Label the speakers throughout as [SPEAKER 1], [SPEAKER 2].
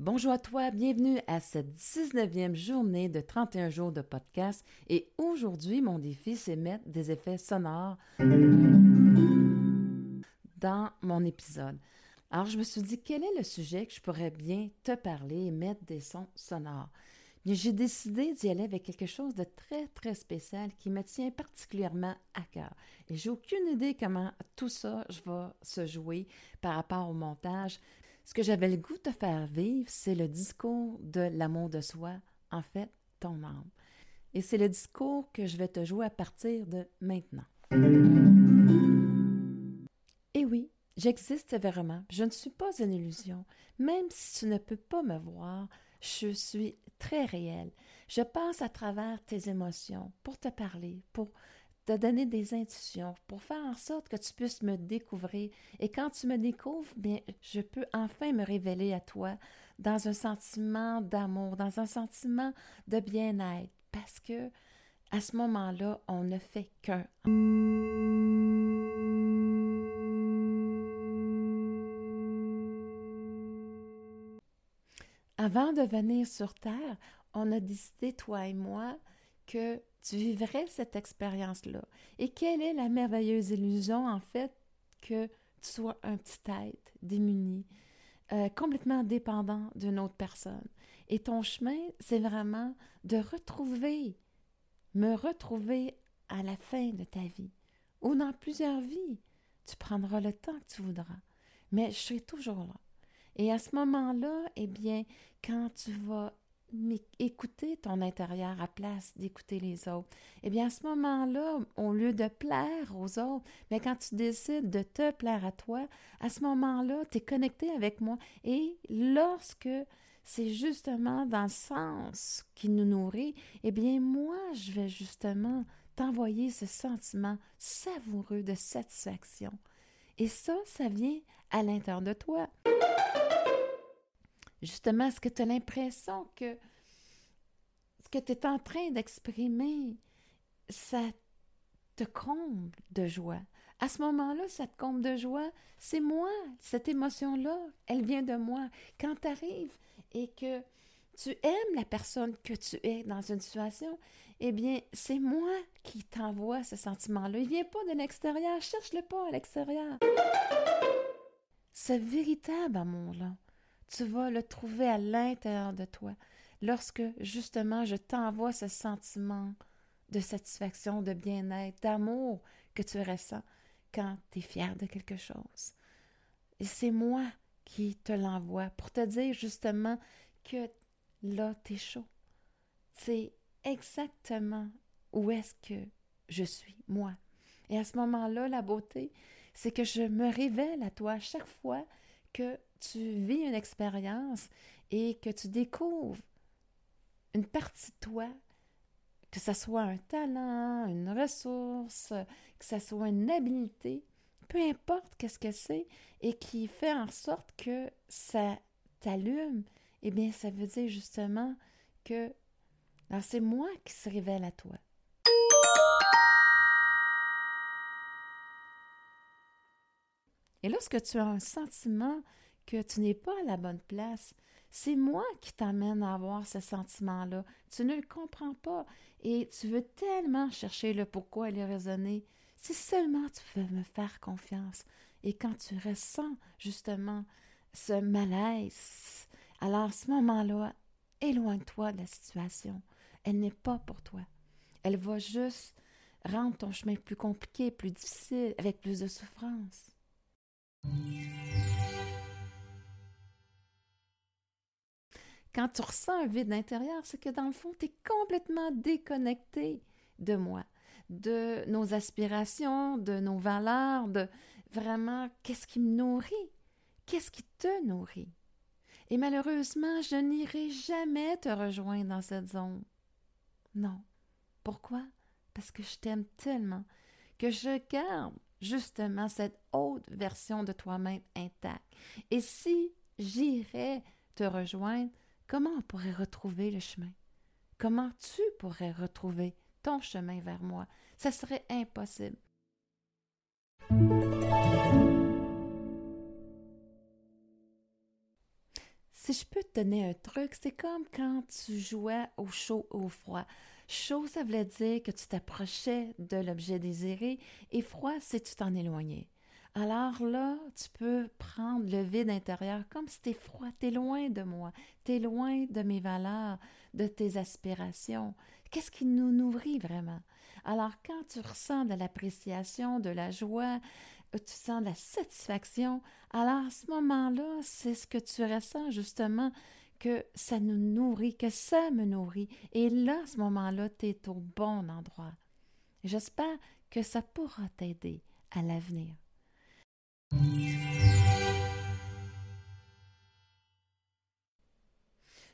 [SPEAKER 1] Bonjour à toi, bienvenue à cette 19e journée de 31 jours de podcast. Et aujourd'hui, mon défi, c'est mettre des effets sonores dans mon épisode. Alors, je me suis dit, quel est le sujet que je pourrais bien te parler et mettre des sons sonores? j'ai décidé d'y aller avec quelque chose de très, très spécial qui me tient particulièrement à cœur. Et j'ai aucune idée comment tout ça va se jouer par rapport au montage. Ce que j'avais le goût de faire vivre, c'est le discours de l'amour de soi, en fait, ton âme. Et c'est le discours que je vais te jouer à partir de maintenant. Et oui, j'existe vraiment. Je ne suis pas une illusion. Même si tu ne peux pas me voir, je suis très réelle. Je passe à travers tes émotions pour te parler, pour te donner des intuitions pour faire en sorte que tu puisses me découvrir. Et quand tu me découvres, bien, je peux enfin me révéler à toi dans un sentiment d'amour, dans un sentiment de bien-être, parce que à ce moment-là, on ne fait qu'un. Avant de venir sur Terre, on a décidé, toi et moi, que tu vivrais cette expérience-là? Et quelle est la merveilleuse illusion, en fait, que tu sois un petit être démuni, euh, complètement dépendant d'une autre personne? Et ton chemin, c'est vraiment de retrouver, me retrouver à la fin de ta vie, ou dans plusieurs vies. Tu prendras le temps que tu voudras, mais je serai toujours là. Et à ce moment-là, eh bien, quand tu vas mais écouter ton intérieur à place d'écouter les autres. Eh bien, à ce moment-là, au lieu de plaire aux autres, mais quand tu décides de te plaire à toi, à ce moment-là, tu es connecté avec moi. Et lorsque c'est justement dans le sens qui nous nourrit, eh bien, moi, je vais justement t'envoyer ce sentiment savoureux de satisfaction. Et ça, ça vient à l'intérieur de toi. Justement, est-ce que tu as l'impression que ce que tu es en train d'exprimer, ça te comble de joie? À ce moment-là, ça te comble de joie. C'est moi, cette émotion-là, elle vient de moi. Quand tu arrives et que tu aimes la personne que tu es dans une situation, eh bien, c'est moi qui t'envoie ce sentiment-là. Il ne vient pas de l'extérieur. Cherche-le pas à l'extérieur. Ce véritable amour-là, tu vas le trouver à l'intérieur de toi lorsque justement je t'envoie ce sentiment de satisfaction, de bien-être, d'amour que tu ressens quand tu es fier de quelque chose. Et c'est moi qui te l'envoie pour te dire justement que là, tu es chaud. C'est exactement où est-ce que je suis, moi. Et à ce moment-là, la beauté, c'est que je me révèle à toi chaque fois que tu vis une expérience et que tu découvres une partie de toi, que ce soit un talent, une ressource, que ce soit une habileté, peu importe qu'est-ce que c'est, et qui fait en sorte que ça t'allume, eh bien, ça veut dire justement que c'est moi qui se révèle à toi. Et lorsque tu as un sentiment que tu n'es pas à la bonne place. C'est moi qui t'amène à avoir ce sentiment-là. Tu ne le comprends pas et tu veux tellement chercher le pourquoi il est raisonné. Si seulement tu veux me faire confiance et quand tu ressens justement ce malaise, alors à ce moment-là, éloigne-toi de la situation. Elle n'est pas pour toi. Elle va juste rendre ton chemin plus compliqué, plus difficile, avec plus de souffrance. Quand tu ressens un vide intérieur, c'est que dans le fond, tu es complètement déconnecté de moi, de nos aspirations, de nos valeurs, de vraiment qu'est-ce qui me nourrit, qu'est-ce qui te nourrit. Et malheureusement, je n'irai jamais te rejoindre dans cette zone. Non. Pourquoi? Parce que je t'aime tellement que je garde justement cette haute version de toi-même intacte. Et si j'irais te rejoindre, comment on pourrait retrouver le chemin? Comment tu pourrais retrouver ton chemin vers moi? Ça serait impossible. Si je peux te donner un truc, c'est comme quand tu jouais au chaud au froid. Chaud, ça voulait dire que tu t'approchais de l'objet désiré et froid, c'est tu t'en éloignais. Alors là, tu peux prendre le vide intérieur comme si tu es froid, tu es loin de moi, tu es loin de mes valeurs, de tes aspirations. Qu'est-ce qui nous nourrit vraiment? Alors quand tu ressens de l'appréciation, de la joie, tu sens la satisfaction, alors à ce moment-là, c'est ce que tu ressens justement que ça nous nourrit, que ça me nourrit. Et là, à ce moment-là, tu es au bon endroit. J'espère que ça pourra t'aider à l'avenir.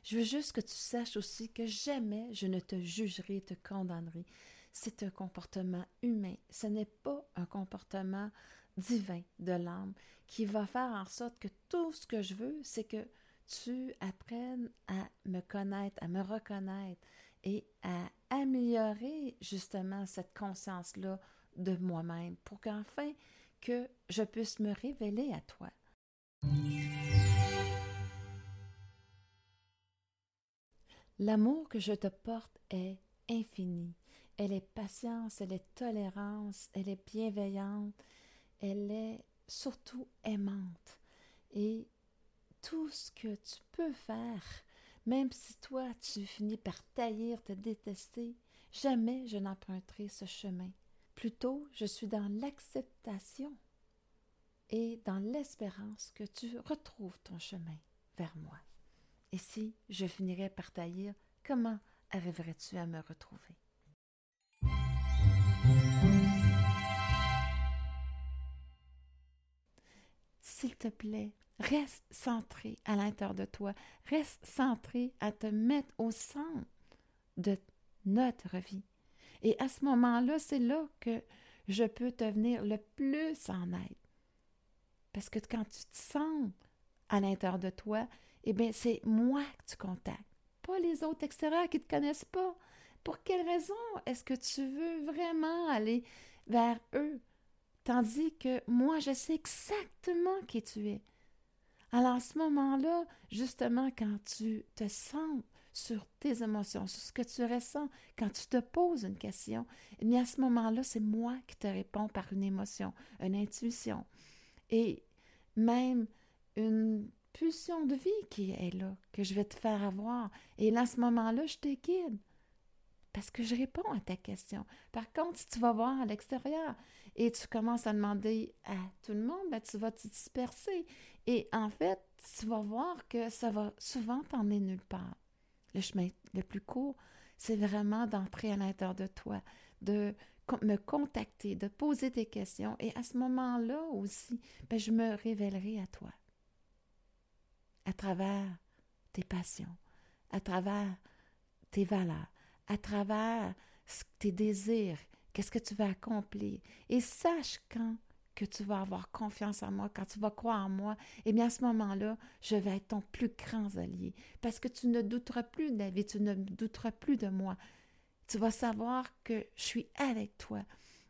[SPEAKER 1] Je veux juste que tu saches aussi que jamais je ne te jugerai, te condamnerai. C'est un comportement humain. Ce n'est pas un comportement divin de l'âme qui va faire en sorte que tout ce que je veux, c'est que tu apprennes à me connaître, à me reconnaître et à améliorer justement cette conscience-là de moi-même pour qu'enfin que je puisse me révéler à toi. L'amour que je te porte est infini. Elle est patience, elle est tolérance, elle est bienveillante, elle est surtout aimante. Et tout ce que tu peux faire, même si toi tu finis par taillir, te détester, jamais je n'emprunterai ce chemin. Plutôt, je suis dans l'acceptation et dans l'espérance que tu retrouves ton chemin vers moi. Et si je finirais par taillir, comment arriverais-tu à me retrouver? S'il te plaît, Reste centré à l'intérieur de toi. Reste centré à te mettre au centre de notre vie. Et à ce moment-là, c'est là que je peux te venir le plus en aide. Parce que quand tu te sens à l'intérieur de toi, eh bien, c'est moi que tu contactes, pas les autres extérieurs qui ne te connaissent pas. Pour quelle raison est-ce que tu veux vraiment aller vers eux? Tandis que moi, je sais exactement qui tu es. Alors, à ce moment-là, justement, quand tu te sens sur tes émotions, sur ce que tu ressens, quand tu te poses une question, eh bien, à ce moment-là, c'est moi qui te réponds par une émotion, une intuition. Et même une pulsion de vie qui est là, que je vais te faire avoir. Et là, à ce moment-là, je te guide parce que je réponds à ta question. Par contre, si tu vas voir à l'extérieur et tu commences à demander à tout le monde, ben, tu vas te disperser. Et en fait, tu vas voir que ça va souvent t'emmener nulle part. Le chemin le plus court, c'est vraiment d'entrer à l'intérieur de toi, de me contacter, de poser des questions. Et à ce moment-là aussi, ben, je me révélerai à toi à travers tes passions, à travers tes valeurs, à travers tes désirs, qu'est-ce que tu vas accomplir. Et sache quand que tu vas avoir confiance en moi, quand tu vas croire en moi, et eh bien à ce moment-là, je vais être ton plus grand allié. Parce que tu ne douteras plus de la vie, tu ne douteras plus de moi. Tu vas savoir que je suis avec toi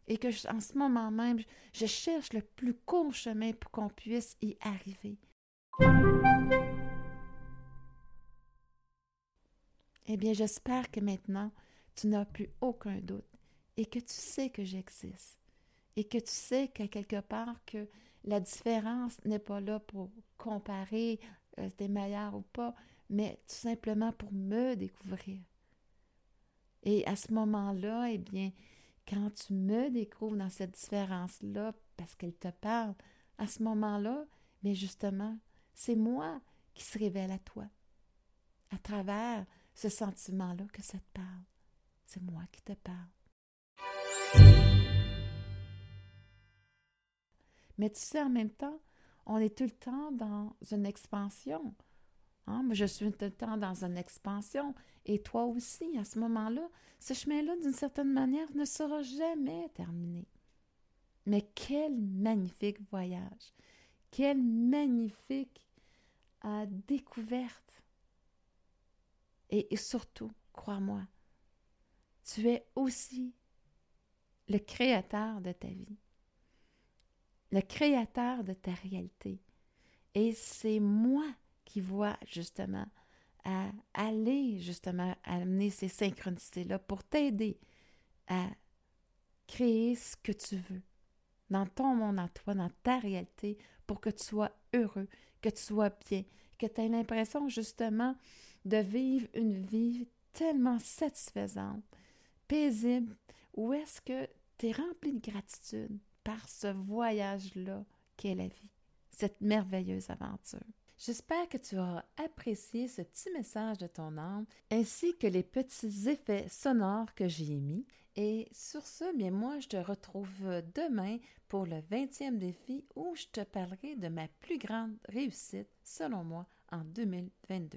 [SPEAKER 1] et que en ce moment même, je cherche le plus court chemin pour qu'on puisse y arriver. Eh bien, j'espère que maintenant, tu n'as plus aucun doute et que tu sais que j'existe et que tu sais qu'à quelque part que la différence n'est pas là pour comparer euh, t'es meilleur ou pas, mais tout simplement pour me découvrir. Et à ce moment-là, eh bien, quand tu me découvres dans cette différence-là, parce qu'elle te parle, à ce moment-là, mais justement, c'est moi qui se révèle à toi, à ce sentiment-là que ça te parle. C'est moi qui te parle. Mais tu sais, en même temps, on est tout le temps dans une expansion. Hein? Moi, je suis tout le temps dans une expansion. Et toi aussi, à ce moment-là, ce chemin-là, d'une certaine manière, ne sera jamais terminé. Mais quel magnifique voyage! Quelle magnifique euh, découverte! Et, surtout, crois-moi, tu es aussi le créateur de ta vie, le créateur de ta réalité. Et c'est moi qui voient justement à aller justement amener ces synchronicités-là pour t'aider à créer ce que tu veux dans ton monde à toi, dans ta réalité, pour que tu sois heureux, que tu sois bien, que tu aies l'impression justement de vivre une vie tellement satisfaisante, paisible, où est-ce que tu es rempli de gratitude par ce voyage-là qu'est la vie, cette merveilleuse aventure. J'espère que tu auras apprécié ce petit message de ton âme ainsi que les petits effets sonores que j'y ai mis. Et sur ce, bien moi, je te retrouve demain pour le 20e défi où je te parlerai de ma plus grande réussite, selon moi, en 2022.